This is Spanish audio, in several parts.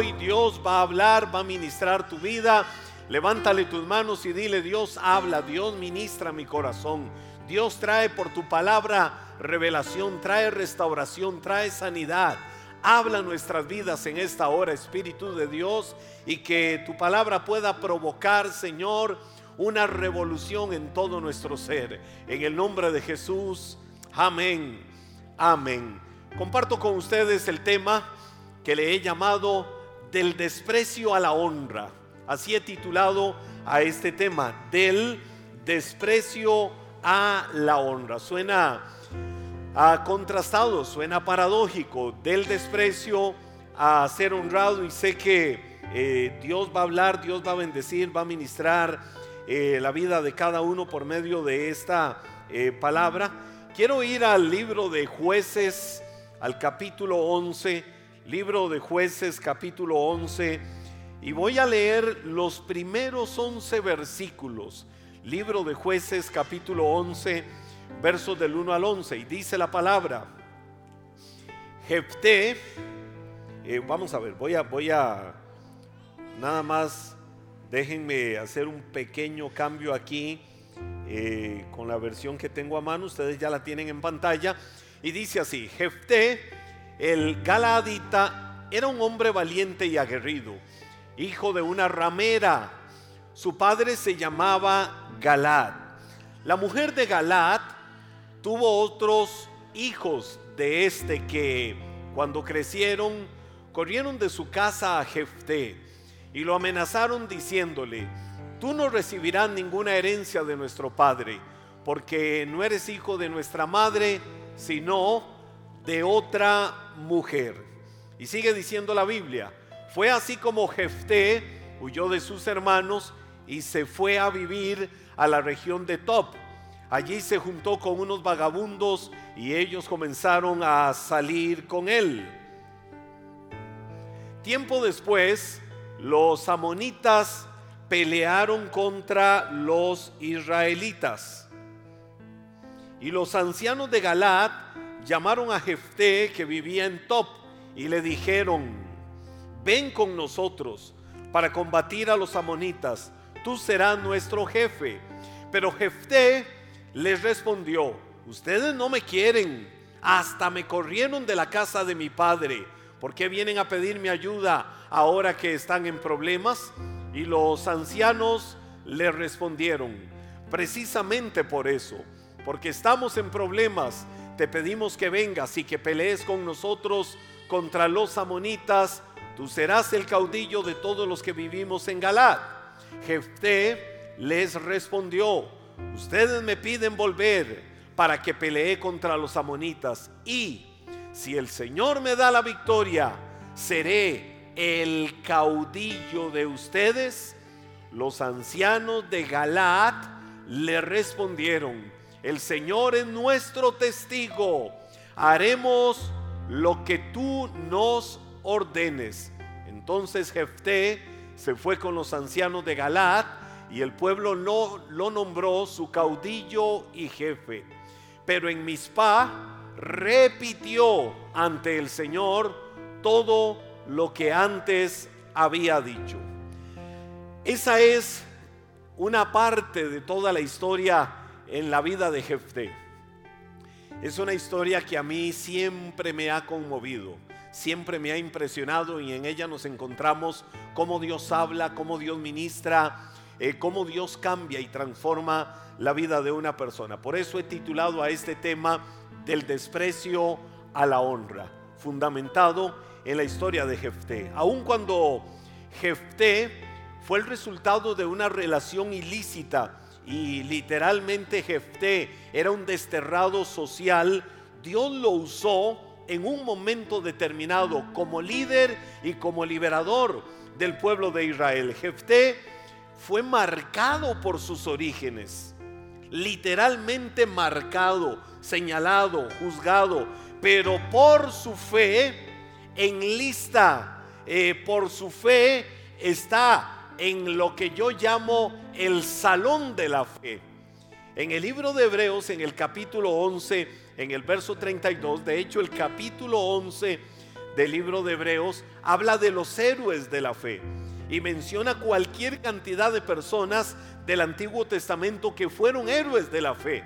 Dios va a hablar, va a ministrar tu vida. Levántale tus manos y dile, Dios habla, Dios ministra mi corazón. Dios trae por tu palabra revelación, trae restauración, trae sanidad. Habla nuestras vidas en esta hora, Espíritu de Dios, y que tu palabra pueda provocar, Señor, una revolución en todo nuestro ser. En el nombre de Jesús, amén, amén. Comparto con ustedes el tema que le he llamado del desprecio a la honra. Así he titulado a este tema, del desprecio a la honra. Suena a contrastado, suena paradójico, del desprecio a ser honrado y sé que eh, Dios va a hablar, Dios va a bendecir, va a ministrar eh, la vida de cada uno por medio de esta eh, palabra. Quiero ir al libro de jueces, al capítulo 11, libro de jueces capítulo 11, y voy a leer los primeros 11 versículos. Libro de jueces capítulo 11, versos del 1 al 11, y dice la palabra, Jefté, eh, vamos a ver, voy a, voy a, nada más, déjenme hacer un pequeño cambio aquí eh, con la versión que tengo a mano, ustedes ya la tienen en pantalla, y dice así, Jefté, el Galadita, era un hombre valiente y aguerrido, hijo de una ramera, su padre se llamaba Galad. La mujer de Galad tuvo otros hijos de este que cuando crecieron corrieron de su casa a Jefté y lo amenazaron diciéndole, tú no recibirás ninguna herencia de nuestro padre, porque no eres hijo de nuestra madre, sino de otra mujer. Y sigue diciendo la Biblia, fue así como Jefté huyó de sus hermanos y se fue a vivir a la región de Top Allí se juntó con unos vagabundos y ellos comenzaron a salir con él. Tiempo después, los amonitas pelearon contra los israelitas. Y los ancianos de Galat llamaron a Jefté que vivía en Top y le dijeron, ven con nosotros para combatir a los amonitas, tú serás nuestro jefe. Pero Jefté les respondió, ustedes no me quieren, hasta me corrieron de la casa de mi padre. ¿Por qué vienen a pedirme ayuda ahora que están en problemas? Y los ancianos le respondieron, precisamente por eso, porque estamos en problemas, te pedimos que vengas y que pelees con nosotros contra los amonitas, tú serás el caudillo de todos los que vivimos en Galad. Jefté les respondió, ustedes me piden volver para que pelee contra los amonitas y si el Señor me da la victoria, seré el caudillo de ustedes. Los ancianos de Galaad le respondieron, el Señor es nuestro testigo, haremos lo que tú nos ordenes. Entonces Jefté se fue con los ancianos de Galaad y el pueblo no lo nombró su caudillo y jefe. Pero en Mispa repitió ante el Señor todo lo que antes había dicho. Esa es una parte de toda la historia en la vida de Jefté. Es una historia que a mí siempre me ha conmovido, siempre me ha impresionado y en ella nos encontramos cómo Dios habla, cómo Dios ministra eh, cómo Dios cambia y transforma la vida de una persona. Por eso he titulado a este tema del desprecio a la honra, fundamentado en la historia de Jefté. Aun cuando Jefté fue el resultado de una relación ilícita y literalmente Jefté era un desterrado social, Dios lo usó en un momento determinado como líder y como liberador del pueblo de Israel. Jefté fue marcado por sus orígenes, literalmente marcado, señalado, juzgado, pero por su fe en lista, eh, por su fe está en lo que yo llamo el salón de la fe. En el libro de Hebreos, en el capítulo 11, en el verso 32, de hecho el capítulo 11 del libro de Hebreos habla de los héroes de la fe y menciona cualquier cantidad de personas del Antiguo Testamento que fueron héroes de la fe.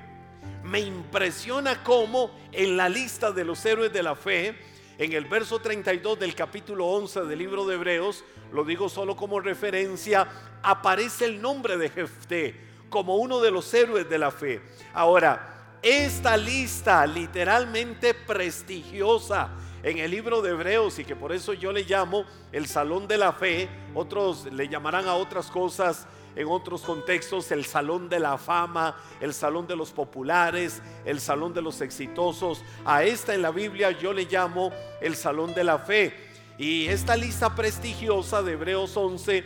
Me impresiona cómo en la lista de los héroes de la fe, en el verso 32 del capítulo 11 del libro de Hebreos, lo digo solo como referencia, aparece el nombre de Jefté como uno de los héroes de la fe. Ahora, esta lista literalmente prestigiosa en el libro de Hebreos y que por eso yo le llamo el salón de la fe, otros le llamarán a otras cosas en otros contextos el salón de la fama, el salón de los populares, el salón de los exitosos. A esta en la Biblia yo le llamo el salón de la fe. Y esta lista prestigiosa de Hebreos 11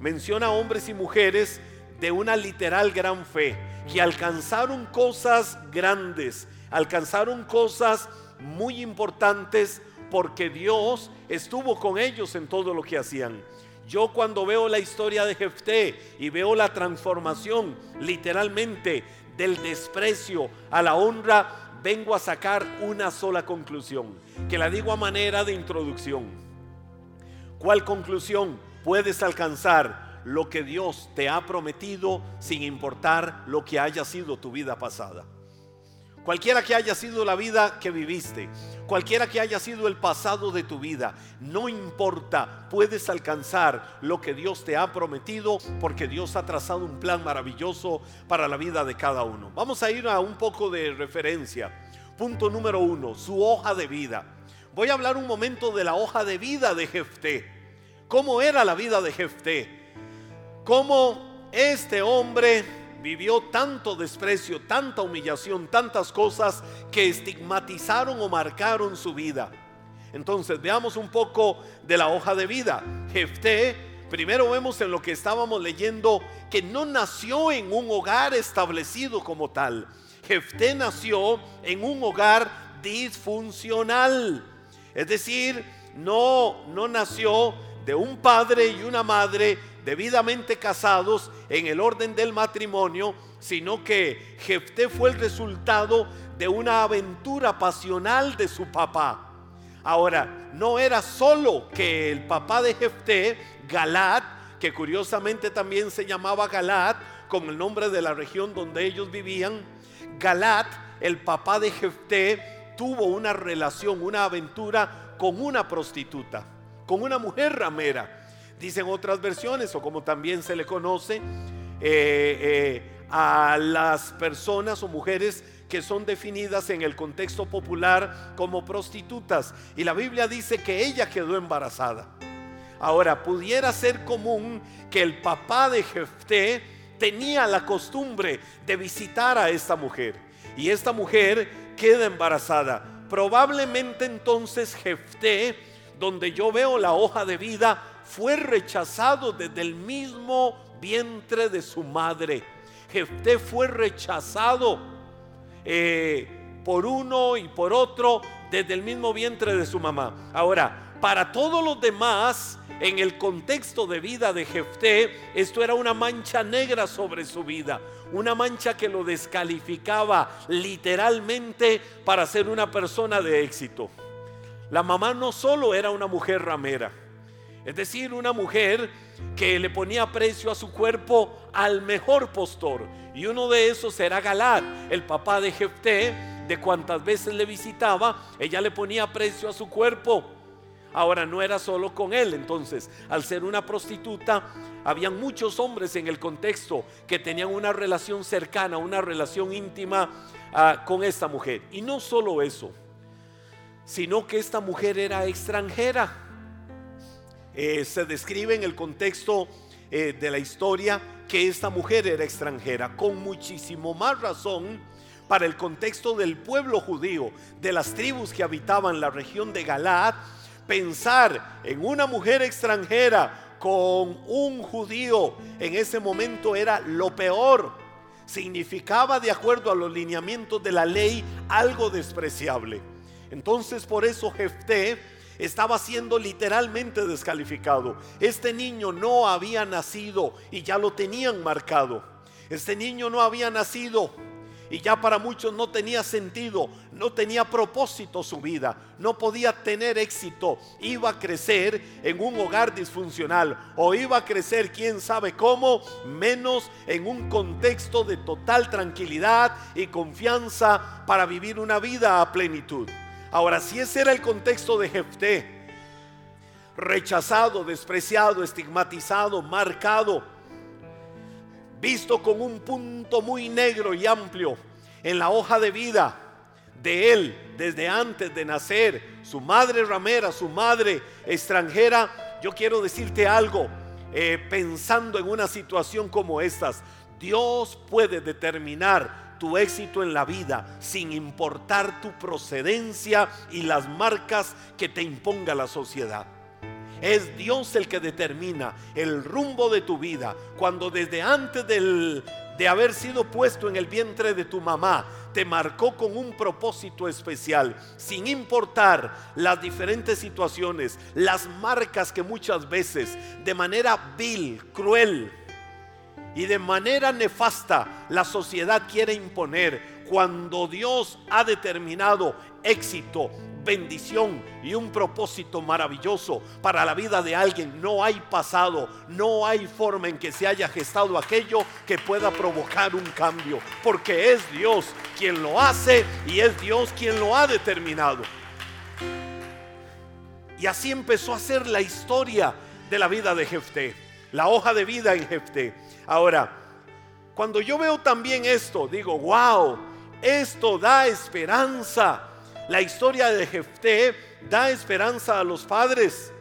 menciona hombres y mujeres de una literal gran fe, que alcanzaron cosas grandes, alcanzaron cosas muy importantes porque Dios estuvo con ellos en todo lo que hacían. Yo cuando veo la historia de Jefté y veo la transformación literalmente del desprecio a la honra, vengo a sacar una sola conclusión, que la digo a manera de introducción. ¿Cuál conclusión puedes alcanzar lo que Dios te ha prometido sin importar lo que haya sido tu vida pasada. Cualquiera que haya sido la vida que viviste, cualquiera que haya sido el pasado de tu vida, no importa, puedes alcanzar lo que Dios te ha prometido porque Dios ha trazado un plan maravilloso para la vida de cada uno. Vamos a ir a un poco de referencia. Punto número uno, su hoja de vida. Voy a hablar un momento de la hoja de vida de Jefté. ¿Cómo era la vida de Jefté? cómo este hombre vivió tanto desprecio, tanta humillación, tantas cosas que estigmatizaron o marcaron su vida. Entonces veamos un poco de la hoja de vida. Jefté, primero vemos en lo que estábamos leyendo que no nació en un hogar establecido como tal. Jefté nació en un hogar disfuncional. Es decir, no, no nació de un padre y una madre debidamente casados en el orden del matrimonio, sino que Jefté fue el resultado de una aventura pasional de su papá. Ahora, no era solo que el papá de Jefté, Galat, que curiosamente también se llamaba Galat, con el nombre de la región donde ellos vivían, Galat, el papá de Jefté, tuvo una relación, una aventura con una prostituta, con una mujer ramera. Dicen otras versiones, o como también se le conoce, eh, eh, a las personas o mujeres que son definidas en el contexto popular como prostitutas. Y la Biblia dice que ella quedó embarazada. Ahora, pudiera ser común que el papá de Jefté tenía la costumbre de visitar a esta mujer. Y esta mujer queda embarazada. Probablemente entonces Jefté, donde yo veo la hoja de vida, fue rechazado desde el mismo vientre de su madre. Jefté fue rechazado eh, por uno y por otro desde el mismo vientre de su mamá. Ahora, para todos los demás, en el contexto de vida de Jefté, esto era una mancha negra sobre su vida, una mancha que lo descalificaba literalmente para ser una persona de éxito. La mamá no solo era una mujer ramera, es decir, una mujer que le ponía precio a su cuerpo al mejor postor. Y uno de esos era Galad, el papá de Jefté, de cuantas veces le visitaba, ella le ponía precio a su cuerpo. Ahora no era solo con él, entonces, al ser una prostituta, habían muchos hombres en el contexto que tenían una relación cercana, una relación íntima ah, con esta mujer. Y no solo eso, sino que esta mujer era extranjera. Eh, se describe en el contexto eh, de la historia que esta mujer era extranjera, con muchísimo más razón para el contexto del pueblo judío, de las tribus que habitaban la región de Galaad, pensar en una mujer extranjera con un judío en ese momento era lo peor. Significaba, de acuerdo a los lineamientos de la ley, algo despreciable. Entonces, por eso Jefté estaba siendo literalmente descalificado. Este niño no había nacido y ya lo tenían marcado. Este niño no había nacido y ya para muchos no tenía sentido, no tenía propósito su vida, no podía tener éxito, iba a crecer en un hogar disfuncional o iba a crecer quién sabe cómo, menos en un contexto de total tranquilidad y confianza para vivir una vida a plenitud. Ahora, si ese era el contexto de Jefté, rechazado, despreciado, estigmatizado, marcado, visto con un punto muy negro y amplio en la hoja de vida de él desde antes de nacer, su madre ramera, su madre extranjera, yo quiero decirte algo, eh, pensando en una situación como estas, Dios puede determinar tu éxito en la vida sin importar tu procedencia y las marcas que te imponga la sociedad. Es Dios el que determina el rumbo de tu vida. Cuando desde antes de haber sido puesto en el vientre de tu mamá, te marcó con un propósito especial, sin importar las diferentes situaciones, las marcas que muchas veces de manera vil, cruel y de manera nefasta la sociedad quiere imponer. Cuando Dios ha determinado éxito, bendición y un propósito maravilloso para la vida de alguien. No hay pasado, no hay forma en que se haya gestado aquello que pueda provocar un cambio, porque es Dios quien lo hace y es Dios quien lo ha determinado. Y así empezó a ser la historia de la vida de Jefté, la hoja de vida en Jefté. Ahora, cuando yo veo también esto, digo, wow, esto da esperanza la historia de Jefté da esperanza a los padres.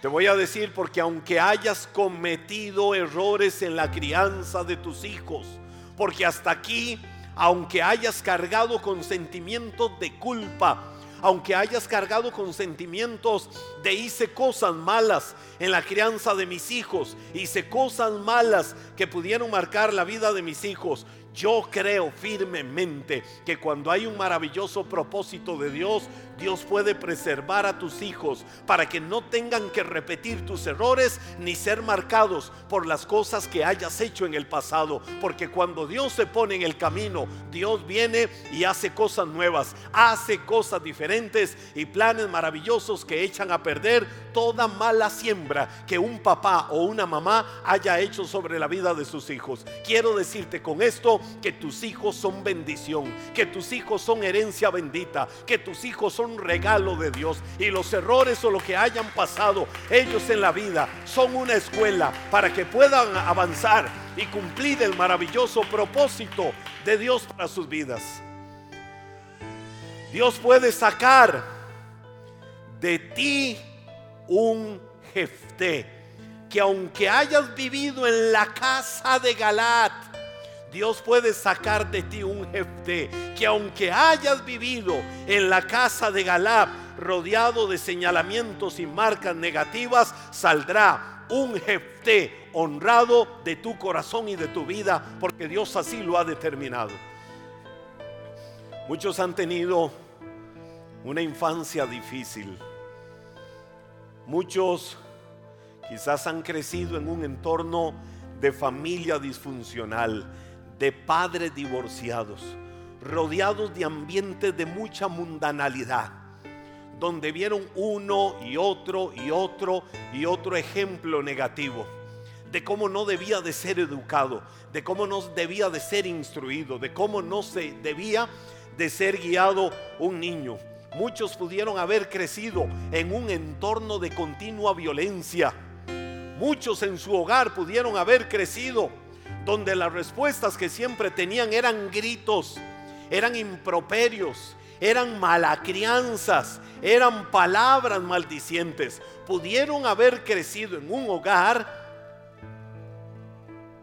Te voy a decir porque aunque hayas cometido errores en la crianza de tus hijos, porque hasta aquí, aunque hayas cargado con sentimientos de culpa, aunque hayas cargado con sentimientos de hice cosas malas en la crianza de mis hijos, hice cosas malas que pudieron marcar la vida de mis hijos, yo creo firmemente que cuando hay un maravilloso propósito de Dios, Dios puede preservar a tus hijos para que no tengan que repetir tus errores ni ser marcados por las cosas que hayas hecho en el pasado. Porque cuando Dios se pone en el camino, Dios viene y hace cosas nuevas, hace cosas diferentes y planes maravillosos que echan a perder toda mala siembra que un papá o una mamá haya hecho sobre la vida de sus hijos. Quiero decirte con esto que tus hijos son bendición, que tus hijos son herencia bendita, que tus hijos son regalo de Dios y los errores o lo que hayan pasado ellos en la vida son una escuela para que puedan avanzar y cumplir el maravilloso propósito de Dios para sus vidas. Dios puede sacar de ti un jefté que aunque hayas vivido en la casa de Galat, Dios puede sacar de ti un jefte que aunque hayas vivido en la casa de Galab rodeado de señalamientos y marcas negativas, saldrá un jefte honrado de tu corazón y de tu vida, porque Dios así lo ha determinado. Muchos han tenido una infancia difícil. Muchos quizás han crecido en un entorno de familia disfuncional de padres divorciados, rodeados de ambientes de mucha mundanalidad, donde vieron uno y otro y otro y otro ejemplo negativo de cómo no debía de ser educado, de cómo no debía de ser instruido, de cómo no se debía de ser guiado un niño. Muchos pudieron haber crecido en un entorno de continua violencia. Muchos en su hogar pudieron haber crecido donde las respuestas que siempre tenían eran gritos, eran improperios, eran malacrianzas, eran palabras maldicientes. Pudieron haber crecido en un hogar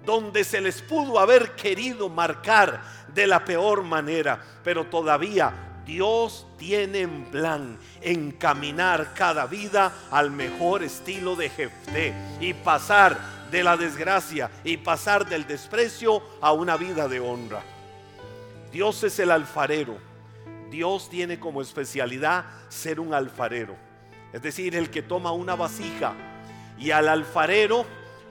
donde se les pudo haber querido marcar de la peor manera, pero todavía Dios tiene en plan encaminar cada vida al mejor estilo de Jefté y pasar de la desgracia y pasar del desprecio a una vida de honra. Dios es el alfarero. Dios tiene como especialidad ser un alfarero. Es decir, el que toma una vasija y al alfarero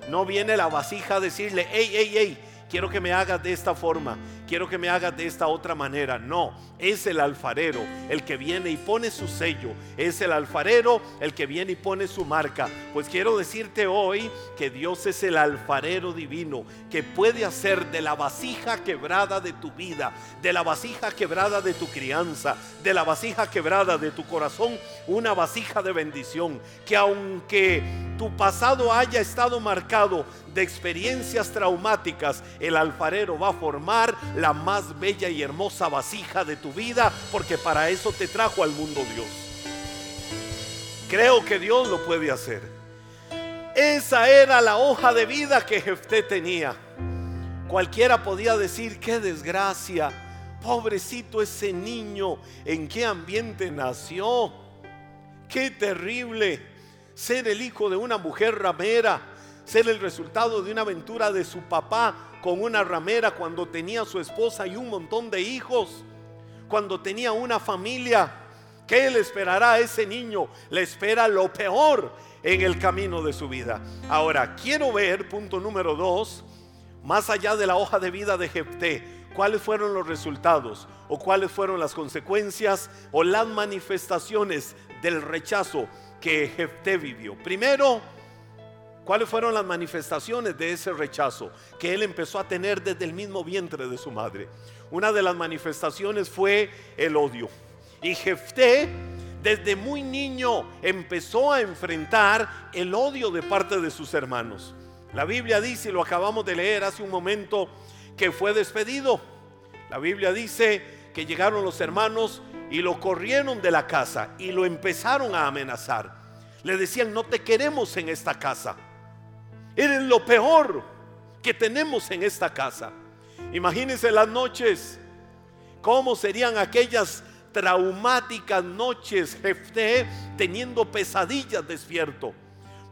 no viene la vasija a decirle, hey, hey, hey, quiero que me hagas de esta forma, quiero que me hagas de esta otra manera. No, es el alfarero el que viene y pone su sello, es el alfarero el que viene y pone su marca. Pues quiero decirte hoy que Dios es el alfarero divino que puede hacer de la vasija quebrada de tu vida, de la vasija quebrada de tu crianza, de la vasija quebrada de tu corazón, una vasija de bendición. Que aunque tu pasado haya estado marcado de experiencias traumáticas, el alfarero va a formar la más bella y hermosa vasija de tu vida, porque para eso te trajo al mundo Dios. Creo que Dios lo puede hacer. Esa era la hoja de vida que Jefté tenía. Cualquiera podía decir, qué desgracia, pobrecito ese niño, en qué ambiente nació. Qué terrible ser el hijo de una mujer ramera ser el resultado de una aventura de su papá con una ramera cuando tenía su esposa y un montón de hijos, cuando tenía una familia. ¿Qué le esperará a ese niño? Le espera lo peor en el camino de su vida. Ahora, quiero ver, punto número dos, más allá de la hoja de vida de Jepté, cuáles fueron los resultados o cuáles fueron las consecuencias o las manifestaciones del rechazo que Jepté vivió. Primero, ¿Cuáles fueron las manifestaciones de ese rechazo que él empezó a tener desde el mismo vientre de su madre? Una de las manifestaciones fue el odio. Y Jefté desde muy niño empezó a enfrentar el odio de parte de sus hermanos. La Biblia dice, y lo acabamos de leer hace un momento, que fue despedido. La Biblia dice que llegaron los hermanos y lo corrieron de la casa y lo empezaron a amenazar. Le decían, no te queremos en esta casa. Eres lo peor que tenemos en esta casa. Imagínense las noches, cómo serían aquellas traumáticas noches, Jefté teniendo pesadillas despierto,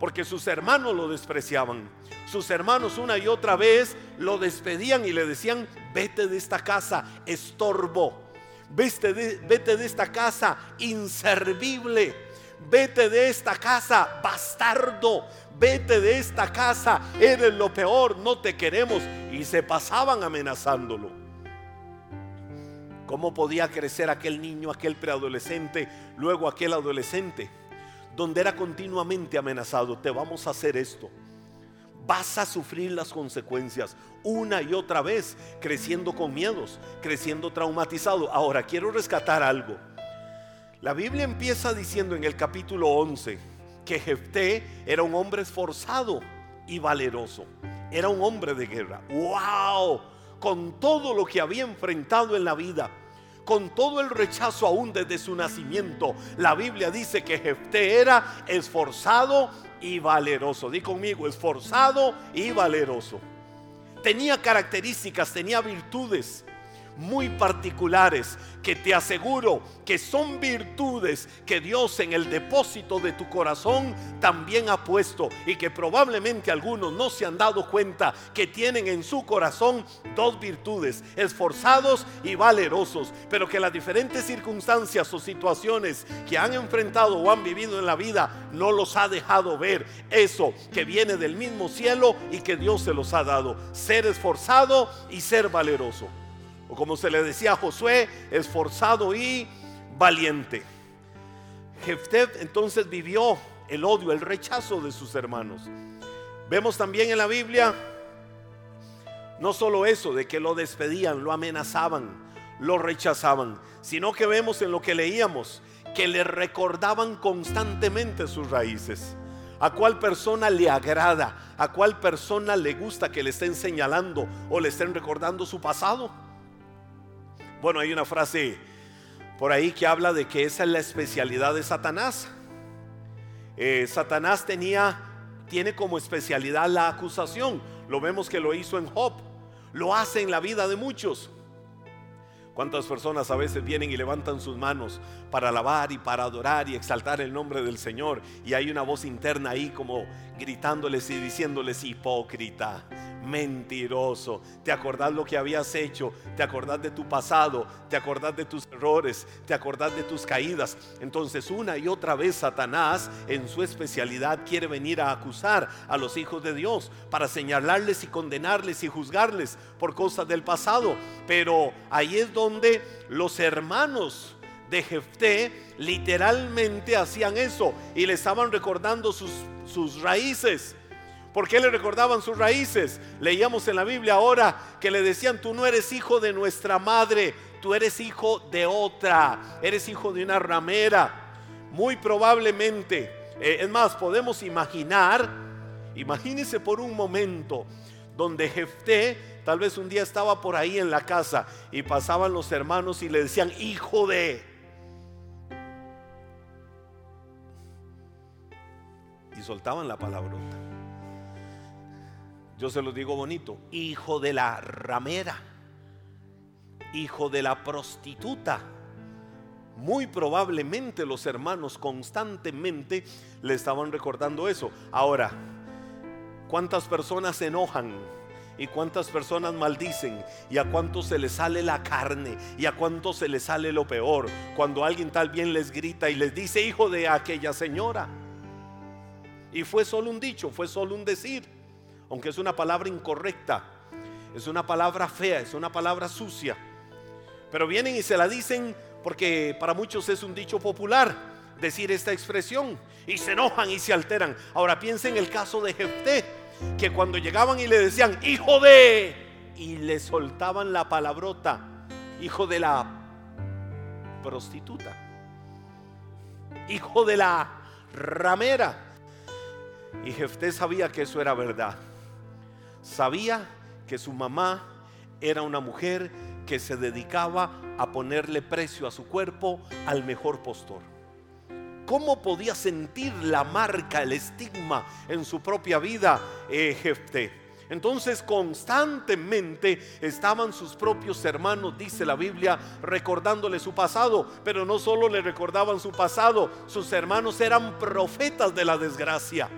porque sus hermanos lo despreciaban. Sus hermanos una y otra vez lo despedían y le decían, vete de esta casa, estorbo. Vete vete de esta casa, inservible. Vete de esta casa, bastardo vete de esta casa, eres lo peor, no te queremos. Y se pasaban amenazándolo. ¿Cómo podía crecer aquel niño, aquel preadolescente, luego aquel adolescente, donde era continuamente amenazado? Te vamos a hacer esto. Vas a sufrir las consecuencias una y otra vez, creciendo con miedos, creciendo traumatizado. Ahora, quiero rescatar algo. La Biblia empieza diciendo en el capítulo 11, que Jefté era un hombre esforzado y valeroso. Era un hombre de guerra. ¡Wow! Con todo lo que había enfrentado en la vida, con todo el rechazo aún desde su nacimiento, la Biblia dice que Jefté era esforzado y valeroso. Di conmigo, esforzado y valeroso. Tenía características, tenía virtudes muy particulares que te aseguro que son virtudes que Dios en el depósito de tu corazón también ha puesto y que probablemente algunos no se han dado cuenta que tienen en su corazón dos virtudes, esforzados y valerosos, pero que las diferentes circunstancias o situaciones que han enfrentado o han vivido en la vida no los ha dejado ver. Eso que viene del mismo cielo y que Dios se los ha dado, ser esforzado y ser valeroso o como se le decía a Josué, esforzado y valiente. Jefté entonces vivió el odio, el rechazo de sus hermanos. Vemos también en la Biblia no solo eso, de que lo despedían, lo amenazaban, lo rechazaban, sino que vemos en lo que leíamos que le recordaban constantemente sus raíces. A cuál persona le agrada, a cuál persona le gusta que le estén señalando o le estén recordando su pasado. Bueno, hay una frase por ahí que habla de que esa es la especialidad de Satanás. Eh, Satanás tenía, tiene como especialidad la acusación. Lo vemos que lo hizo en Job. Lo hace en la vida de muchos. ¿Cuántas personas a veces vienen y levantan sus manos para alabar y para adorar y exaltar el nombre del Señor? Y hay una voz interna ahí como gritándoles y diciéndoles hipócrita, mentiroso. ¿Te acordás lo que habías hecho? ¿Te acordás de tu pasado? ¿Te acordás de tus errores? ¿Te acordás de tus caídas? Entonces una y otra vez Satanás en su especialidad quiere venir a acusar a los hijos de Dios para señalarles y condenarles y juzgarles por cosas del pasado. Pero ahí es donde los hermanos de Jefté literalmente hacían eso y le estaban recordando sus, sus raíces. ¿Por qué le recordaban sus raíces? Leíamos en la Biblia ahora que le decían, tú no eres hijo de nuestra madre, tú eres hijo de otra, eres hijo de una ramera. Muy probablemente, eh, es más, podemos imaginar, imagínese por un momento, donde Jefté tal vez un día estaba por ahí en la casa y pasaban los hermanos y le decían, hijo de... soltaban la palabrota. Yo se lo digo bonito, hijo de la ramera, hijo de la prostituta. Muy probablemente los hermanos constantemente le estaban recordando eso. Ahora, ¿cuántas personas se enojan? y cuántas personas maldicen y a cuántos se les sale la carne y a cuántos se les sale lo peor cuando alguien tal bien les grita y les dice hijo de aquella señora. Y fue solo un dicho, fue solo un decir aunque es una palabra incorrecta, es una palabra fea, es una palabra sucia. Pero vienen y se la dicen porque para muchos es un dicho popular decir esta expresión y se enojan y se alteran. Ahora piensen en el caso de Jefté, que cuando llegaban y le decían, hijo de, y le soltaban la palabrota, hijo de la prostituta, hijo de la ramera. Y Jefté sabía que eso era verdad. Sabía que su mamá era una mujer que se dedicaba a ponerle precio a su cuerpo al mejor postor. ¿Cómo podía sentir la marca, el estigma en su propia vida eh, Jefté? Entonces constantemente estaban sus propios hermanos, dice la Biblia, recordándole su pasado, pero no solo le recordaban su pasado, sus hermanos eran profetas de la desgracia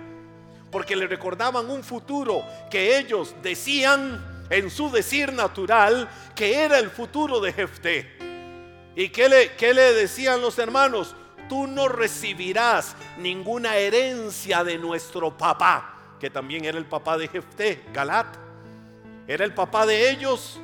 porque le recordaban un futuro que ellos decían en su decir natural que era el futuro de Jefté. ¿Y qué le, qué le decían los hermanos? Tú no recibirás ninguna herencia de nuestro papá, que también era el papá de Jefté, Galat. Era el papá de ellos,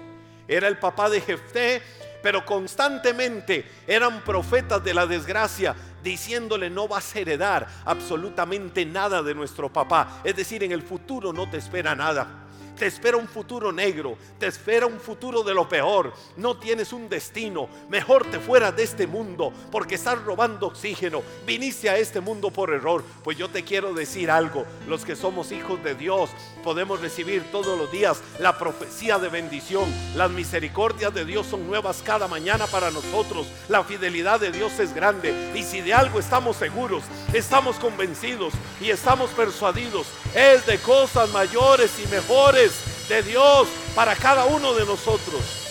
era el papá de Jefté, pero constantemente eran profetas de la desgracia, diciéndole no vas a heredar absolutamente nada de nuestro papá. Es decir, en el futuro no te espera nada te espera un futuro negro, te espera un futuro de lo peor, no tienes un destino, mejor te fueras de este mundo porque estás robando oxígeno, viniste a este mundo por error, pues yo te quiero decir algo, los que somos hijos de Dios podemos recibir todos los días la profecía de bendición, las misericordias de Dios son nuevas cada mañana para nosotros, la fidelidad de Dios es grande. Y si de algo estamos seguros, estamos convencidos y estamos persuadidos, es de cosas mayores y mejores de Dios para cada uno de nosotros.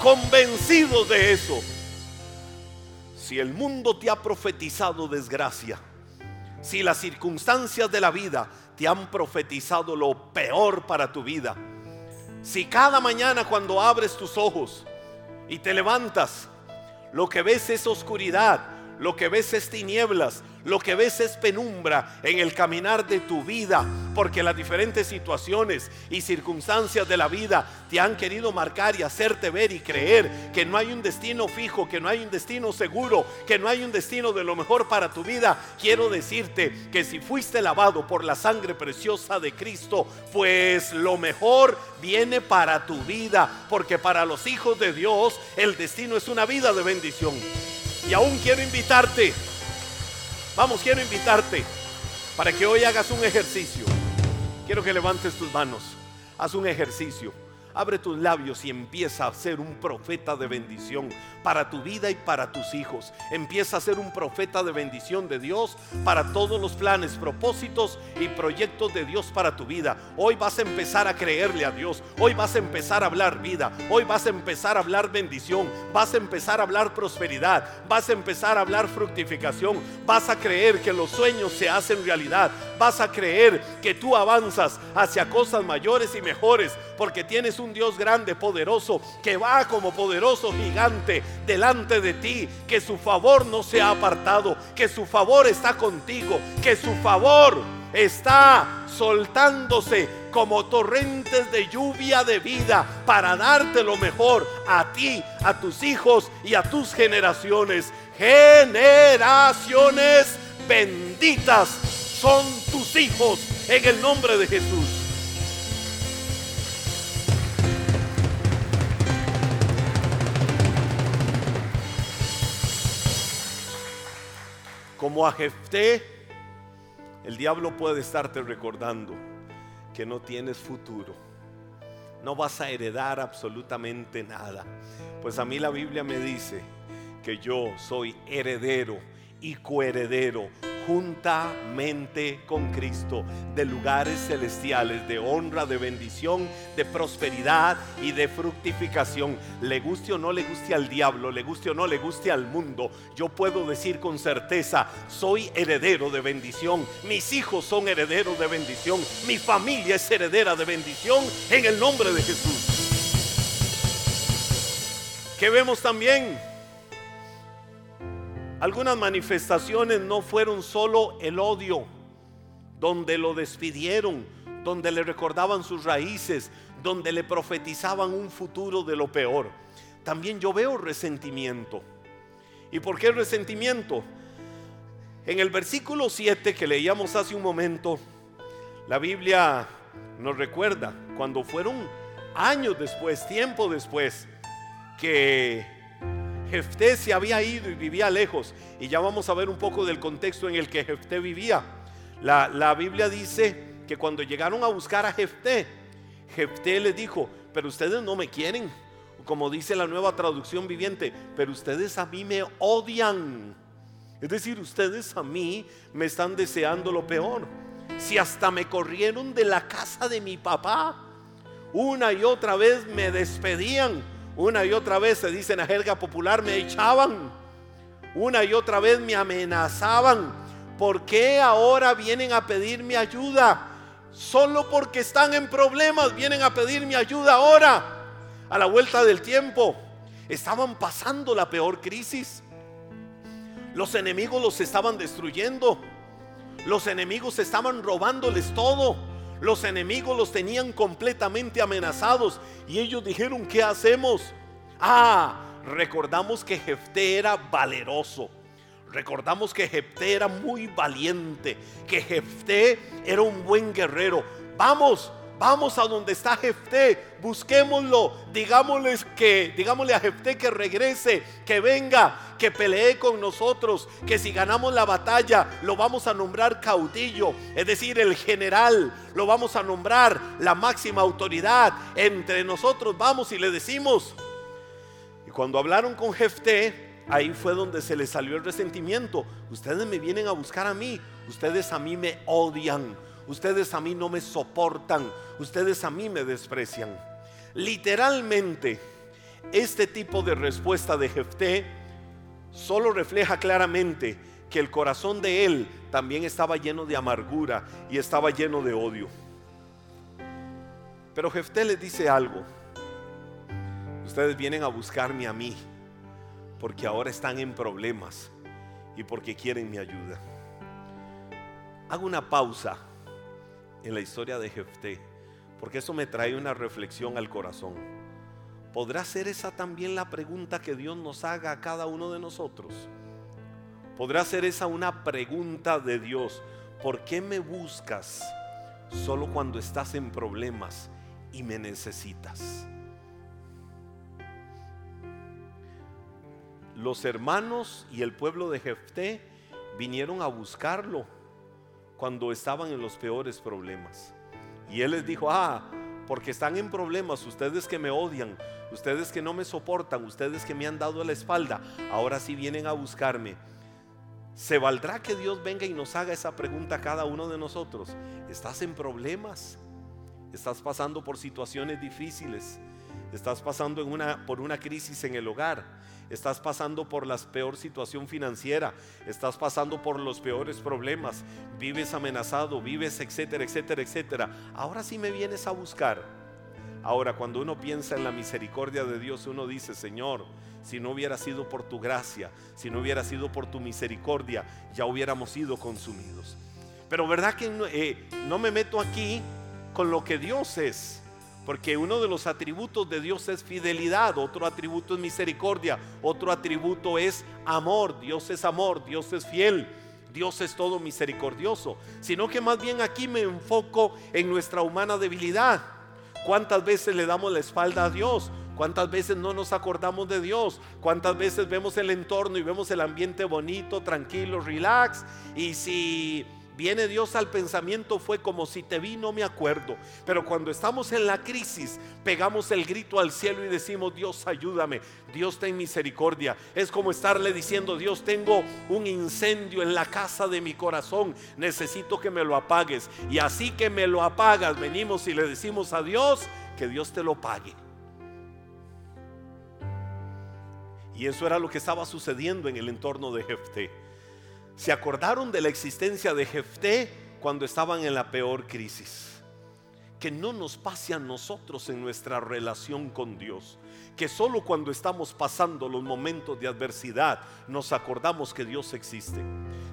Convencidos de eso. Si el mundo te ha profetizado desgracia, si las circunstancias de la vida te han profetizado lo peor para tu vida, si cada mañana cuando abres tus ojos y te levantas, lo que ves es oscuridad, lo que ves es tinieblas, lo que ves es penumbra en el caminar de tu vida, porque las diferentes situaciones y circunstancias de la vida te han querido marcar y hacerte ver y creer que no hay un destino fijo, que no hay un destino seguro, que no hay un destino de lo mejor para tu vida. Quiero decirte que si fuiste lavado por la sangre preciosa de Cristo, pues lo mejor viene para tu vida, porque para los hijos de Dios el destino es una vida de bendición. Y aún quiero invitarte Vamos, quiero invitarte para que hoy hagas un ejercicio. Quiero que levantes tus manos. Haz un ejercicio. Abre tus labios y empieza a ser un profeta de bendición para tu vida y para tus hijos. Empieza a ser un profeta de bendición de Dios para todos los planes, propósitos y proyectos de Dios para tu vida. Hoy vas a empezar a creerle a Dios. Hoy vas a empezar a hablar vida. Hoy vas a empezar a hablar bendición. Vas a empezar a hablar prosperidad. Vas a empezar a hablar fructificación. Vas a creer que los sueños se hacen realidad. Vas a creer que tú avanzas hacia cosas mayores y mejores porque tienes un Dios grande, poderoso, que va como poderoso gigante delante de ti, que su favor no se ha apartado, que su favor está contigo, que su favor está soltándose como torrentes de lluvia de vida para darte lo mejor a ti, a tus hijos y a tus generaciones. Generaciones benditas son tus hijos en el nombre de Jesús. Como a Jefté, el diablo puede estarte recordando que no tienes futuro. No vas a heredar absolutamente nada. Pues a mí la Biblia me dice que yo soy heredero y coheredero juntamente con Cristo de lugares celestiales, de honra, de bendición, de prosperidad y de fructificación. Le guste o no le guste al diablo, le guste o no le guste al mundo, yo puedo decir con certeza, soy heredero de bendición, mis hijos son herederos de bendición, mi familia es heredera de bendición en el nombre de Jesús. Que vemos también algunas manifestaciones no fueron solo el odio, donde lo despidieron, donde le recordaban sus raíces, donde le profetizaban un futuro de lo peor. También yo veo resentimiento. ¿Y por qué resentimiento? En el versículo 7 que leíamos hace un momento, la Biblia nos recuerda cuando fueron años después, tiempo después, que Jefté se había ido y vivía lejos. Y ya vamos a ver un poco del contexto en el que Jefté vivía. La, Biblia dice que cuando llegaron a buscar a Jefté, Jefté les dijo, pero ustedes no me quieren. Como dice la nueva traducción viviente, pero ustedes a mí me odian. Es decir, ustedes a mí me están deseando lo peor. Si hasta me corrieron de la casa de mi papá, una y otra vez me despedían una y otra vez se dice en la jerga popular, me echaban. Una y otra vez me amenazaban. ¿Por qué ahora vienen a pedirme ayuda? Solo porque están en problemas vienen a pedirme ayuda ahora. A la vuelta del tiempo. Estaban pasando la peor crisis. Los enemigos los estaban destruyendo. Los enemigos estaban robándoles todo los enemigos los tenían completamente amenazados y ellos dijeron, ¿qué hacemos? Ah, recordamos que Jefté era valeroso. Recordamos que Jefté era muy valiente, que Jefté era un buen guerrero. Vamos, Vamos a donde está Jefté, busquémoslo, digámosles que, digámosle a Jefté que regrese, que venga, que pelee con nosotros, que si ganamos la batalla lo vamos a nombrar caudillo, es decir, el general, lo vamos a nombrar la máxima autoridad entre nosotros. Vamos y le decimos. Y cuando hablaron con Jefté, ahí fue donde se le salió el resentimiento. Ustedes me vienen a buscar a mí, ustedes a mí me odian ustedes a mí no me soportan, ustedes a mí me desprecian. Literalmente, este tipo de respuesta de Jefté solo refleja claramente que el corazón de él también estaba lleno de amargura y estaba lleno de odio. Pero Jefté les dice algo. Ustedes vienen a buscarme a mí porque ahora están en problemas y porque quieren mi ayuda. Hago una pausa en la historia de Jefté, porque eso me trae una reflexión al corazón. ¿Podrá ser esa también la pregunta que Dios nos haga a cada uno de nosotros? ¿Podrá ser esa una pregunta de Dios? ¿Por qué me buscas solo cuando estás en problemas y me necesitas? Los hermanos y el pueblo de Jefté vinieron a buscarlo cuando estaban en los peores problemas. Y él les dijo, ah, porque están en problemas, ustedes que me odian, ustedes que no me soportan, ustedes que me han dado la espalda, ahora sí vienen a buscarme. ¿Se valdrá que Dios venga y nos haga esa pregunta a cada uno de nosotros? ¿Estás en problemas? ¿Estás pasando por situaciones difíciles? ¿Estás pasando en por una crisis en el hogar? Estás pasando por la peor situación financiera, estás pasando por los peores problemas, vives amenazado, vives, etcétera, etcétera, etcétera. Ahora sí me vienes a buscar. Ahora, cuando uno piensa en la misericordia de Dios, uno dice, Señor, si no hubiera sido por tu gracia, si no hubiera sido por tu misericordia, ya hubiéramos sido consumidos. Pero verdad que no, eh, no me meto aquí con lo que Dios es. Porque uno de los atributos de Dios es fidelidad, otro atributo es misericordia, otro atributo es amor. Dios es amor, Dios es fiel, Dios es todo misericordioso. Sino que más bien aquí me enfoco en nuestra humana debilidad. ¿Cuántas veces le damos la espalda a Dios? ¿Cuántas veces no nos acordamos de Dios? ¿Cuántas veces vemos el entorno y vemos el ambiente bonito, tranquilo, relax? Y si viene Dios al pensamiento fue como si te vi, no me acuerdo. Pero cuando estamos en la crisis, pegamos el grito al cielo y decimos, Dios ayúdame, Dios ten misericordia. Es como estarle diciendo, Dios tengo un incendio en la casa de mi corazón, necesito que me lo apagues. Y así que me lo apagas, venimos y le decimos a Dios que Dios te lo pague. Y eso era lo que estaba sucediendo en el entorno de Jefté se acordaron de la existencia de Jefté cuando estaban en la peor crisis. Que no nos pase a nosotros en nuestra relación con Dios que solo cuando estamos pasando los momentos de adversidad nos acordamos que Dios existe.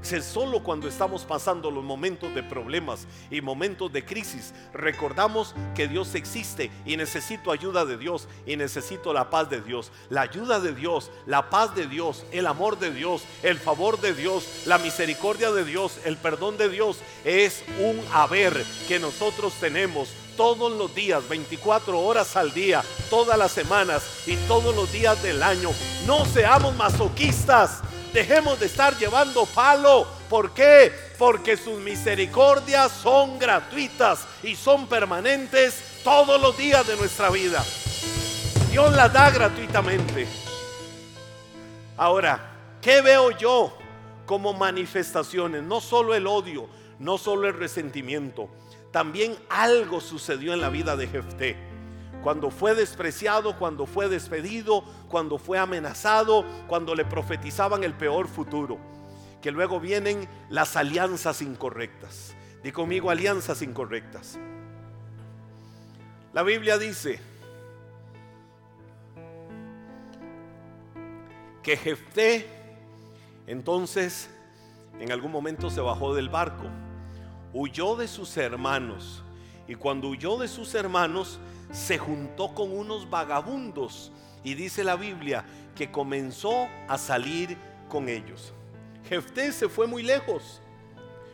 Que solo cuando estamos pasando los momentos de problemas y momentos de crisis recordamos que Dios existe y necesito ayuda de Dios y necesito la paz de Dios. La ayuda de Dios, la paz de Dios, el amor de Dios, el favor de Dios, la misericordia de Dios, el perdón de Dios es un haber que nosotros tenemos todos los días, 24 horas al día, todas las semanas y todos los días del año. No seamos masoquistas. Dejemos de estar llevando palo. ¿Por qué? Porque sus misericordias son gratuitas y son permanentes todos los días de nuestra vida. Dios las da gratuitamente. Ahora, ¿qué veo yo como manifestaciones? No solo el odio, no solo el resentimiento también algo sucedió en la vida de Jefté. Cuando fue despreciado, cuando fue despedido, cuando fue amenazado, cuando le profetizaban el peor futuro. Que luego vienen las alianzas incorrectas. Di conmigo alianzas incorrectas. La Biblia dice que Jefté entonces en algún momento se bajó del barco huyó de sus hermanos y cuando huyó de sus hermanos se juntó con unos vagabundos y dice la Biblia que comenzó a salir con ellos. Jefté se fue muy lejos.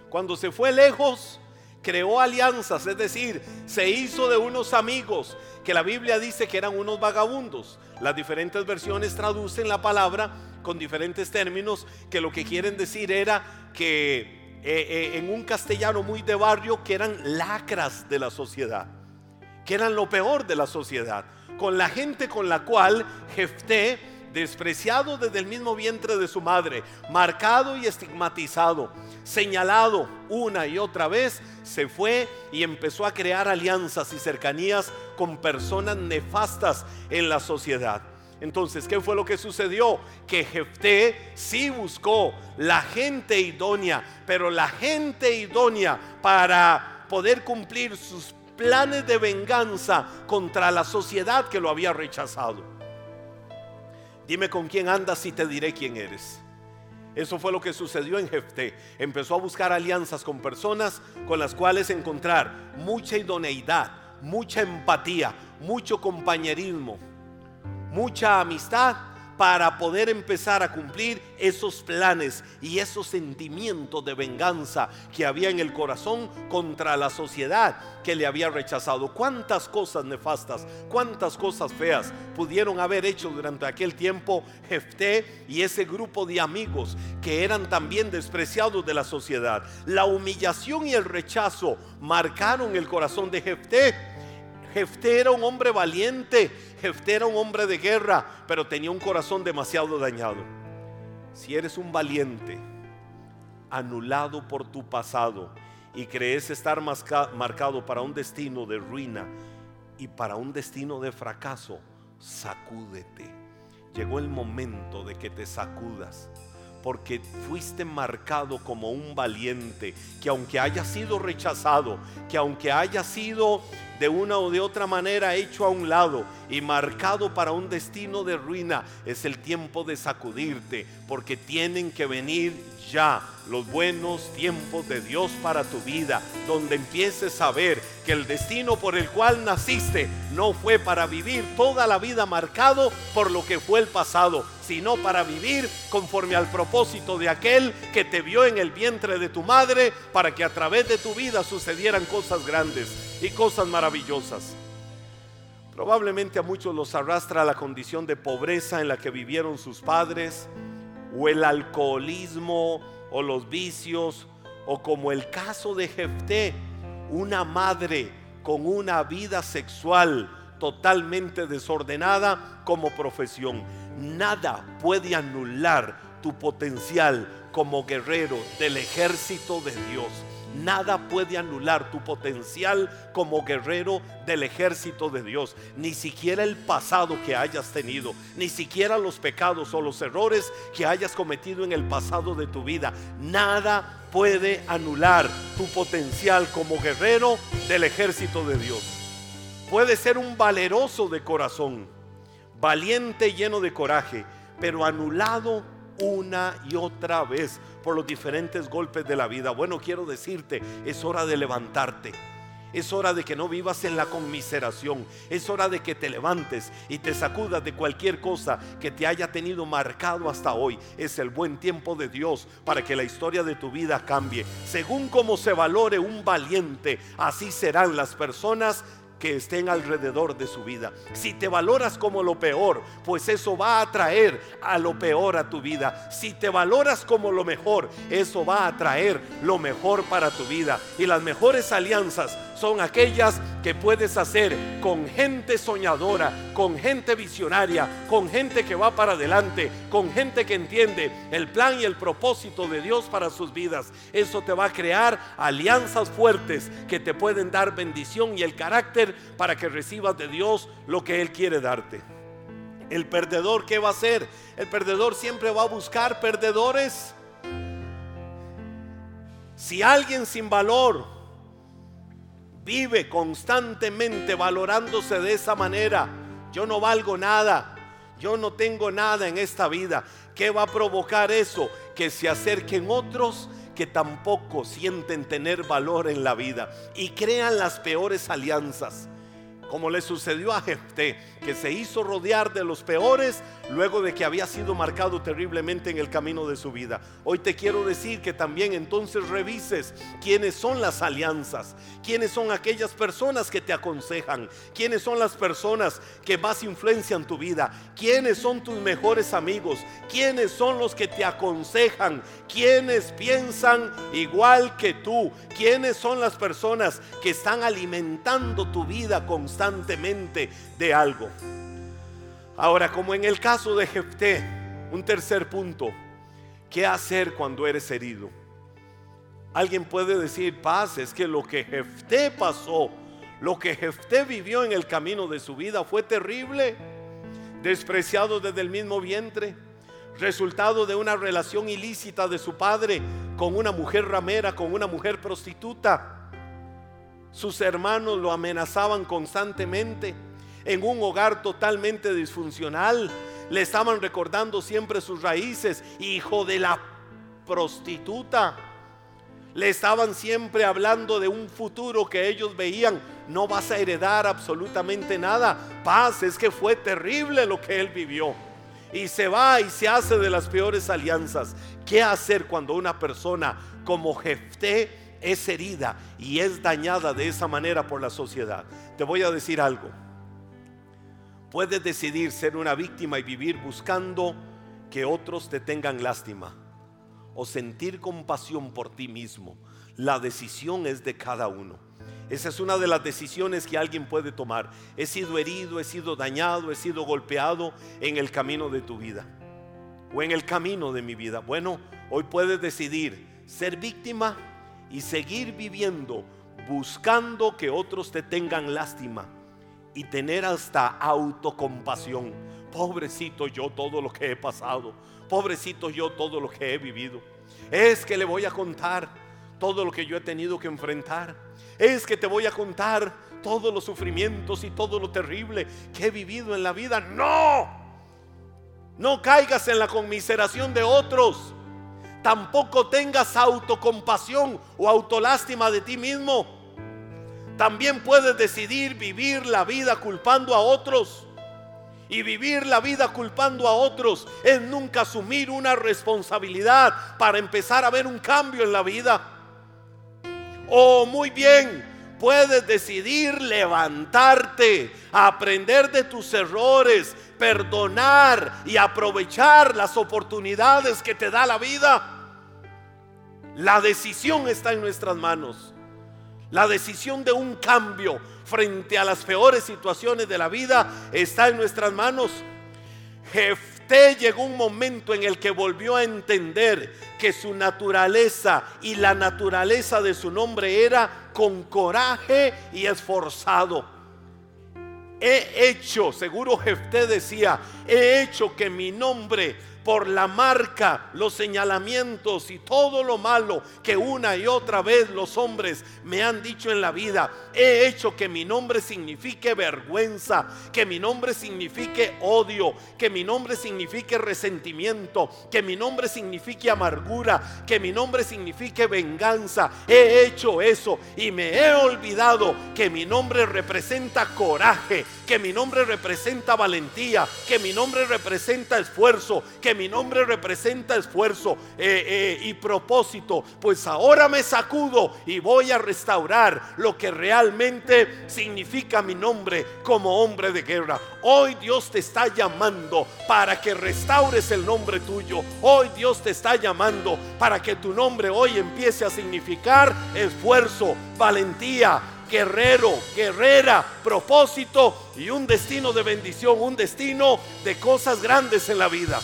Cuando se fue lejos, creó alianzas, es decir, se hizo de unos amigos que la Biblia dice que eran unos vagabundos. Las diferentes versiones traducen la palabra con diferentes términos que lo que quieren decir era que eh, eh, en un castellano muy de barrio que eran lacras de la sociedad, que eran lo peor de la sociedad, con la gente con la cual Jefté, despreciado desde el mismo vientre de su madre, marcado y estigmatizado, señalado una y otra vez, se fue y empezó a crear alianzas y cercanías con personas nefastas en la sociedad. Entonces, ¿qué fue lo que sucedió? Que Jefté sí buscó la gente idónea, pero la gente idónea para poder cumplir sus planes de venganza contra la sociedad que lo había rechazado. Dime con quién andas y te diré quién eres. Eso fue lo que sucedió en Jefté. Empezó a buscar alianzas con personas con las cuales encontrar mucha idoneidad, mucha empatía, mucho compañerismo mucha amistad para poder empezar a cumplir esos planes y esos sentimientos de venganza que había en el corazón contra la sociedad que le había rechazado. Cuántas cosas nefastas, cuántas cosas feas pudieron haber hecho durante aquel tiempo Jefté y ese grupo de amigos que eran también despreciados de la sociedad. La humillación y el rechazo marcaron el corazón de Jefté Jefté era un hombre valiente, Jefté era un hombre de guerra, pero tenía un corazón demasiado dañado. Si eres un valiente, anulado por tu pasado y crees estar marcado para un destino de ruina y para un destino de fracaso, sacúdete. Llegó el momento de que te sacudas porque fuiste marcado como un valiente, que aunque haya sido rechazado, que aunque haya sido de una o de otra manera hecho a un lado y marcado para un destino de ruina, es el tiempo de sacudirte, porque tienen que venir ya los buenos tiempos de Dios para tu vida, donde empieces a ver que el destino por el cual naciste no fue para vivir toda la vida marcado por lo que fue el pasado, sino para vivir conforme al propósito de aquel que te vio en el vientre de tu madre, para que a través de tu vida sucedieran cosas grandes y cosas maravillosas. Probablemente a muchos los arrastra la condición de pobreza en la que vivieron sus padres, o el alcoholismo, o los vicios, o como el caso de Jefté, una madre con una vida sexual totalmente desordenada como profesión. Nada puede anular tu potencial como guerrero del ejército de Dios. Nada puede anular tu potencial como guerrero del ejército de Dios. Ni siquiera el pasado que hayas tenido, ni siquiera los pecados o los errores que hayas cometido en el pasado de tu vida. Nada puede anular tu potencial como guerrero del ejército de Dios. Puede ser un valeroso de corazón, valiente lleno de coraje, pero anulado una y otra vez por los diferentes golpes de la vida. Bueno, quiero decirte, es hora de levantarte. Es hora de que no vivas en la conmiseración. Es hora de que te levantes y te sacudas de cualquier cosa que te haya tenido marcado hasta hoy. Es el buen tiempo de Dios para que la historia de tu vida cambie. Según como se valore un valiente, así serán las personas que estén alrededor de su vida. Si te valoras como lo peor, pues eso va a traer a lo peor a tu vida. Si te valoras como lo mejor, eso va a traer lo mejor para tu vida. Y las mejores alianzas son aquellas que puedes hacer con gente soñadora, con gente visionaria, con gente que va para adelante, con gente que entiende el plan y el propósito de Dios para sus vidas. Eso te va a crear alianzas fuertes que te pueden dar bendición y el carácter para que recibas de Dios lo que Él quiere darte. El perdedor, ¿qué va a hacer? El perdedor siempre va a buscar perdedores. Si alguien sin valor vive constantemente valorándose de esa manera, yo no valgo nada, yo no tengo nada en esta vida, ¿qué va a provocar eso? Que se acerquen otros que tampoco sienten tener valor en la vida y crean las peores alianzas como le sucedió a Jefté, que se hizo rodear de los peores luego de que había sido marcado terriblemente en el camino de su vida. Hoy te quiero decir que también entonces revises quiénes son las alianzas, quiénes son aquellas personas que te aconsejan, quiénes son las personas que más influencian tu vida, quiénes son tus mejores amigos, quiénes son los que te aconsejan, quiénes piensan igual que tú, quiénes son las personas que están alimentando tu vida constantemente de algo. Ahora, como en el caso de Jefté, un tercer punto, ¿qué hacer cuando eres herido? Alguien puede decir, paz, es que lo que Jefté pasó, lo que Jefté vivió en el camino de su vida fue terrible, despreciado desde el mismo vientre, resultado de una relación ilícita de su padre con una mujer ramera, con una mujer prostituta. Sus hermanos lo amenazaban constantemente en un hogar totalmente disfuncional. Le estaban recordando siempre sus raíces, hijo de la prostituta. Le estaban siempre hablando de un futuro que ellos veían. No vas a heredar absolutamente nada. Paz, es que fue terrible lo que él vivió. Y se va y se hace de las peores alianzas. ¿Qué hacer cuando una persona como Jefté es herida y es dañada de esa manera por la sociedad? Te voy a decir algo. Puedes decidir ser una víctima y vivir buscando que otros te tengan lástima o sentir compasión por ti mismo. La decisión es de cada uno. Esa es una de las decisiones que alguien puede tomar. He sido herido, he sido dañado, he sido golpeado en el camino de tu vida o en el camino de mi vida. Bueno, hoy puedes decidir ser víctima y seguir viviendo buscando que otros te tengan lástima y tener hasta autocompasión. Pobrecito yo todo lo que he pasado. Pobrecito yo todo lo que he vivido. Es que le voy a contar todo lo que yo he tenido que enfrentar. Es que te voy a contar todos los sufrimientos y todo lo terrible que he vivido en la vida. No. No caigas en la conmiseración de otros. Tampoco tengas autocompasión o autolástima de ti mismo. También puedes decidir vivir la vida culpando a otros. Y vivir la vida culpando a otros es nunca asumir una responsabilidad para empezar a ver un cambio en la vida. O oh, muy bien, puedes decidir levantarte, aprender de tus errores, perdonar y aprovechar las oportunidades que te da la vida. La decisión está en nuestras manos. La decisión de un cambio frente a las peores situaciones de la vida está en nuestras manos. Jefté llegó un momento en el que volvió a entender que su naturaleza y la naturaleza de su nombre era con coraje y esforzado. He hecho, seguro Jefté decía, he hecho que mi nombre por la marca, los señalamientos y todo lo malo que una y otra vez los hombres me han dicho en la vida. He hecho que mi nombre signifique vergüenza, que mi nombre signifique odio, que mi nombre signifique resentimiento, que mi nombre signifique amargura, que mi nombre signifique venganza. He hecho eso y me he olvidado que mi nombre representa coraje, que mi nombre representa valentía, que mi nombre representa esfuerzo, que mi nombre representa esfuerzo eh, eh, y propósito, pues ahora me sacudo y voy a restaurar lo que realmente significa mi nombre como hombre de guerra. Hoy Dios te está llamando para que restaures el nombre tuyo. Hoy Dios te está llamando para que tu nombre hoy empiece a significar esfuerzo, valentía, guerrero, guerrera, propósito y un destino de bendición, un destino de cosas grandes en la vida.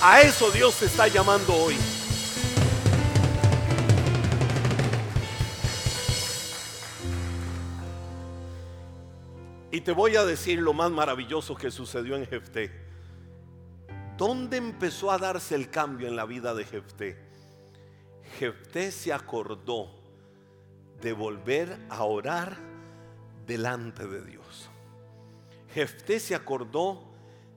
A eso Dios te está llamando hoy. Y te voy a decir lo más maravilloso que sucedió en Jefté. ¿Dónde empezó a darse el cambio en la vida de Jefté? Jefté se acordó de volver a orar delante de Dios. Jefté se acordó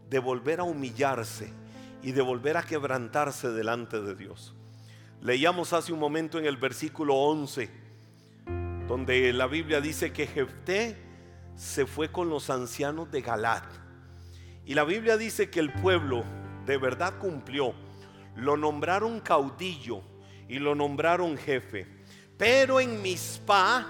de volver a humillarse y de volver a quebrantarse delante de Dios. Leíamos hace un momento en el versículo 11, donde la Biblia dice que Jefté se fue con los ancianos de Galat. Y la Biblia dice que el pueblo de verdad cumplió. Lo nombraron caudillo y lo nombraron jefe. Pero en Mispa,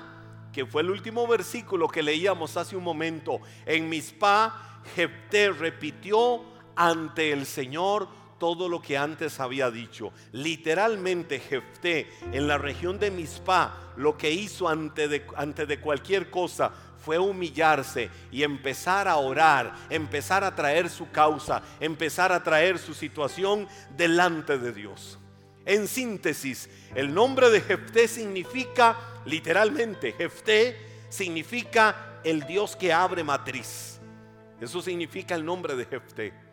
que fue el último versículo que leíamos hace un momento, en Mispa, Jefté repitió ante el Señor todo lo que antes había dicho. Literalmente Jefté en la región de Mispa lo que hizo ante de, de cualquier cosa fue humillarse y empezar a orar, empezar a traer su causa, empezar a traer su situación delante de Dios. En síntesis, el nombre de Jefté significa, literalmente, Jefté significa el Dios que abre matriz. Eso significa el nombre de Jefté.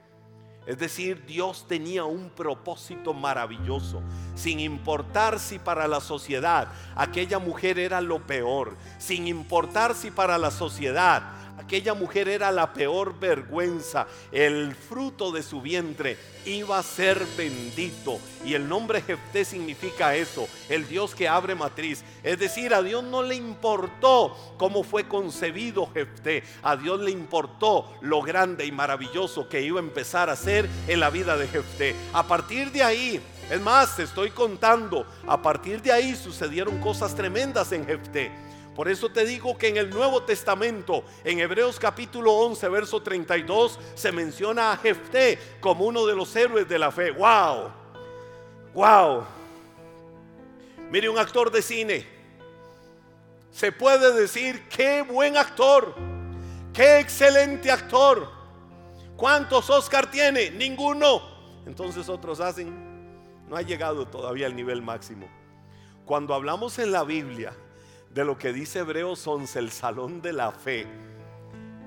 Es decir, Dios tenía un propósito maravilloso, sin importar si para la sociedad aquella mujer era lo peor, sin importar si para la sociedad aquella mujer era la peor vergüenza, el fruto de su vientre iba a ser bendito. Y el nombre Jefté significa eso, el Dios que abre matriz. Es decir, a Dios no le importó cómo fue concebido Jefté, a Dios le importó lo grande y maravilloso que iba a empezar a hacer en la vida de Jefté. A partir de ahí, es más, te estoy contando, a partir de ahí sucedieron cosas tremendas en Jefté. Por eso te digo que en el Nuevo Testamento, en Hebreos capítulo 11, verso 32, se menciona a Jefté como uno de los héroes de la fe. ¡Wow! ¡Wow! Mire un actor de cine se puede decir, qué buen actor, qué excelente actor. ¿Cuántos Oscar tiene? Ninguno. Entonces otros hacen, no ha llegado todavía al nivel máximo. Cuando hablamos en la Biblia de lo que dice Hebreos 11, el salón de la fe,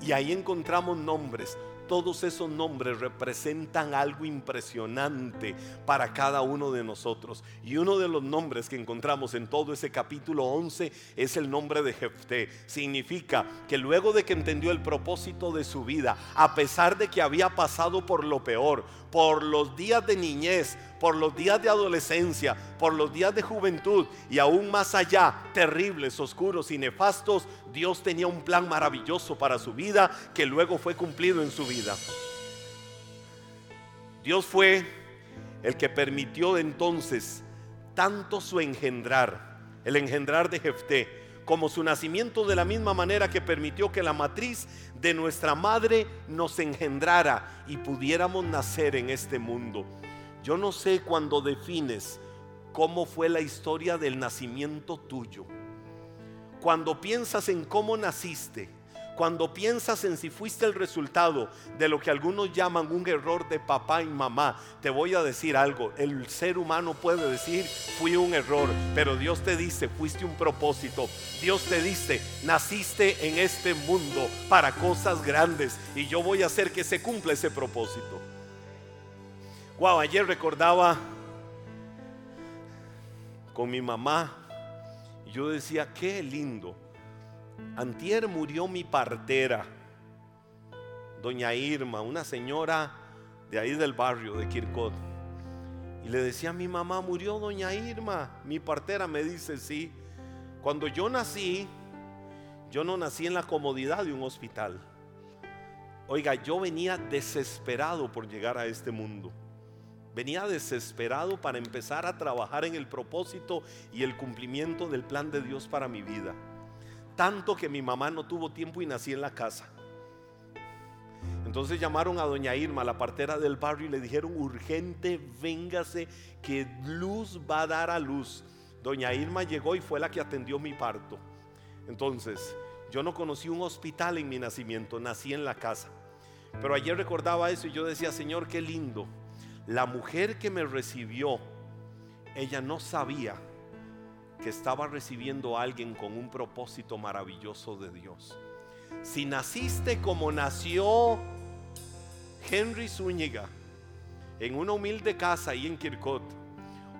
y ahí encontramos nombres, todos esos nombres representan algo impresionante para cada uno de nosotros. Y uno de los nombres que encontramos en todo ese capítulo 11 es el nombre de Jefté. Significa que luego de que entendió el propósito de su vida, a pesar de que había pasado por lo peor, por los días de niñez, por los días de adolescencia, por los días de juventud y aún más allá, terribles, oscuros y nefastos, Dios tenía un plan maravilloso para su vida que luego fue cumplido en su vida. Dios fue el que permitió entonces tanto su engendrar, el engendrar de Jefté, como su nacimiento de la misma manera que permitió que la matriz de nuestra madre nos engendrara y pudiéramos nacer en este mundo. Yo no sé cuando defines cómo fue la historia del nacimiento tuyo. Cuando piensas en cómo naciste, cuando piensas en si fuiste el resultado de lo que algunos llaman un error de papá y mamá, te voy a decir algo, el ser humano puede decir, fui un error, pero Dios te dice, fuiste un propósito, Dios te dice, naciste en este mundo para cosas grandes y yo voy a hacer que se cumpla ese propósito. Wow, ayer recordaba con mi mamá, y yo decía, qué lindo Antier murió mi partera, doña Irma, una señora de ahí del barrio de Kirkot. Y le decía a mi mamá, murió doña Irma, mi partera. Me dice, sí. Cuando yo nací, yo no nací en la comodidad de un hospital. Oiga, yo venía desesperado por llegar a este mundo. Venía desesperado para empezar a trabajar en el propósito y el cumplimiento del plan de Dios para mi vida. Tanto que mi mamá no tuvo tiempo y nací en la casa. Entonces llamaron a doña Irma, la partera del barrio, y le dijeron, urgente, véngase, que luz va a dar a luz. Doña Irma llegó y fue la que atendió mi parto. Entonces, yo no conocí un hospital en mi nacimiento, nací en la casa. Pero ayer recordaba eso y yo decía, Señor, qué lindo. La mujer que me recibió, ella no sabía que estaba recibiendo a alguien con un propósito maravilloso de Dios. Si naciste como nació Henry Zúñiga, en una humilde casa ahí en Kirkot,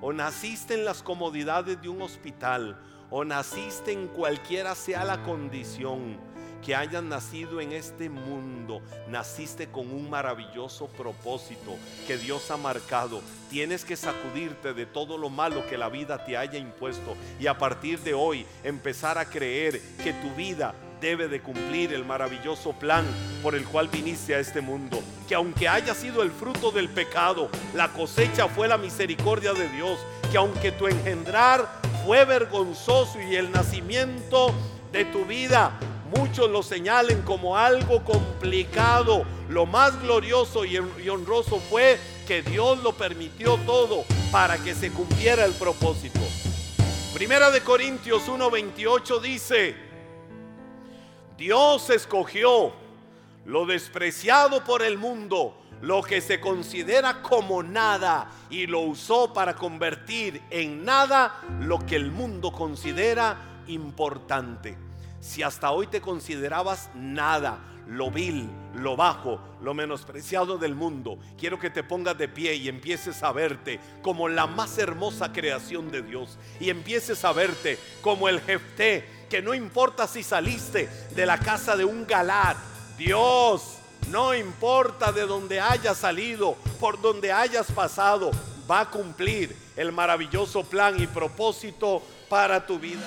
o naciste en las comodidades de un hospital, o naciste en cualquiera sea la condición, que hayas nacido en este mundo, naciste con un maravilloso propósito que Dios ha marcado. Tienes que sacudirte de todo lo malo que la vida te haya impuesto y a partir de hoy empezar a creer que tu vida debe de cumplir el maravilloso plan por el cual viniste a este mundo. Que aunque haya sido el fruto del pecado, la cosecha fue la misericordia de Dios. Que aunque tu engendrar fue vergonzoso y el nacimiento de tu vida muchos lo señalen como algo complicado. Lo más glorioso y honroso fue que Dios lo permitió todo para que se cumpliera el propósito. Primera de Corintios 1:28 dice, Dios escogió lo despreciado por el mundo, lo que se considera como nada, y lo usó para convertir en nada lo que el mundo considera importante. Si hasta hoy te considerabas nada, lo vil, lo bajo, lo menospreciado del mundo, quiero que te pongas de pie y empieces a verte como la más hermosa creación de Dios. Y empieces a verte como el Jefté, que no importa si saliste de la casa de un Galat, Dios, no importa de donde hayas salido, por donde hayas pasado, va a cumplir el maravilloso plan y propósito para tu vida.